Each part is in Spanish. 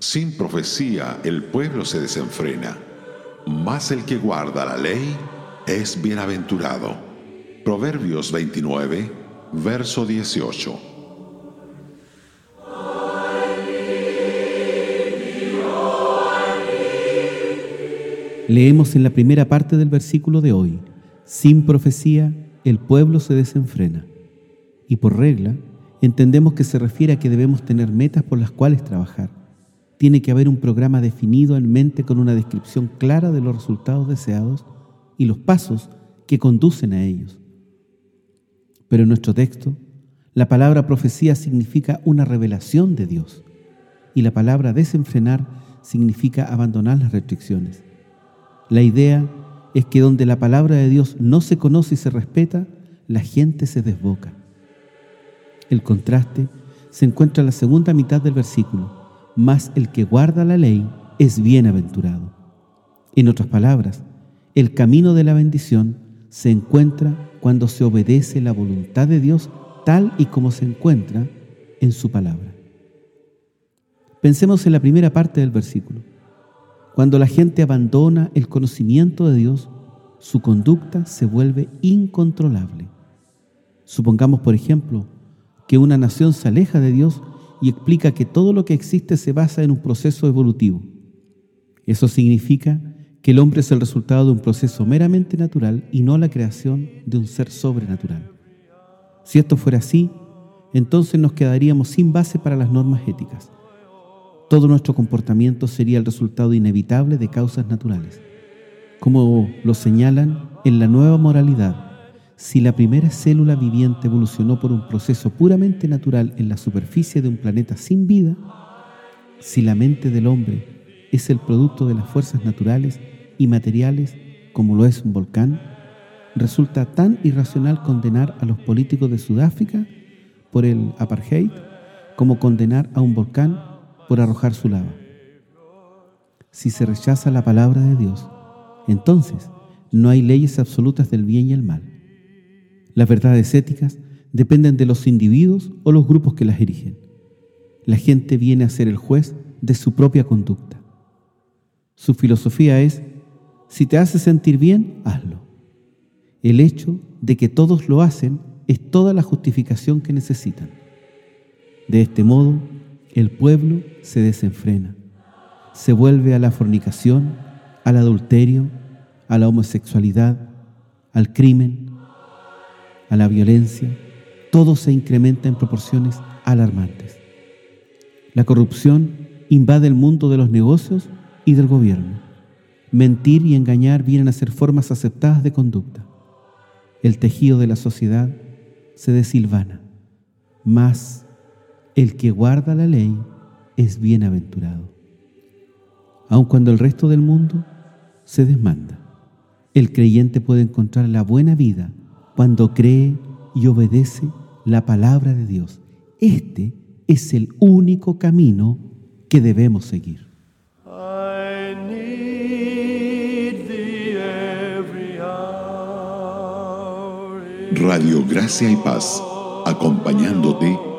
Sin profecía el pueblo se desenfrena, mas el que guarda la ley es bienaventurado. Proverbios 29, verso 18. Leemos en la primera parte del versículo de hoy, sin profecía el pueblo se desenfrena. Y por regla, entendemos que se refiere a que debemos tener metas por las cuales trabajar. Tiene que haber un programa definido en mente con una descripción clara de los resultados deseados y los pasos que conducen a ellos. Pero en nuestro texto, la palabra profecía significa una revelación de Dios y la palabra desenfrenar significa abandonar las restricciones. La idea es que donde la palabra de Dios no se conoce y se respeta, la gente se desboca. El contraste se encuentra en la segunda mitad del versículo, mas el que guarda la ley es bienaventurado. En otras palabras, el camino de la bendición se encuentra cuando se obedece la voluntad de Dios tal y como se encuentra en su palabra. Pensemos en la primera parte del versículo. Cuando la gente abandona el conocimiento de Dios, su conducta se vuelve incontrolable. Supongamos, por ejemplo, que una nación se aleja de Dios y explica que todo lo que existe se basa en un proceso evolutivo. Eso significa que el hombre es el resultado de un proceso meramente natural y no la creación de un ser sobrenatural. Si esto fuera así, entonces nos quedaríamos sin base para las normas éticas. Todo nuestro comportamiento sería el resultado inevitable de causas naturales. Como lo señalan en la nueva moralidad, si la primera célula viviente evolucionó por un proceso puramente natural en la superficie de un planeta sin vida, si la mente del hombre es el producto de las fuerzas naturales y materiales como lo es un volcán, resulta tan irracional condenar a los políticos de Sudáfrica por el apartheid como condenar a un volcán por arrojar su lava. Si se rechaza la palabra de Dios, entonces no hay leyes absolutas del bien y el mal. Las verdades éticas dependen de los individuos o los grupos que las erigen. La gente viene a ser el juez de su propia conducta. Su filosofía es, si te hace sentir bien, hazlo. El hecho de que todos lo hacen es toda la justificación que necesitan. De este modo, el pueblo se desenfrena, se vuelve a la fornicación, al adulterio, a la homosexualidad, al crimen, a la violencia. Todo se incrementa en proporciones alarmantes. La corrupción invade el mundo de los negocios y del gobierno. Mentir y engañar vienen a ser formas aceptadas de conducta. El tejido de la sociedad se desilvana, mas el que guarda la ley es bienaventurado. Aun cuando el resto del mundo se desmanda, el creyente puede encontrar la buena vida cuando cree y obedece la palabra de Dios. Este es el único camino que debemos seguir. Radio Gracia y Paz, acompañándote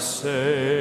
say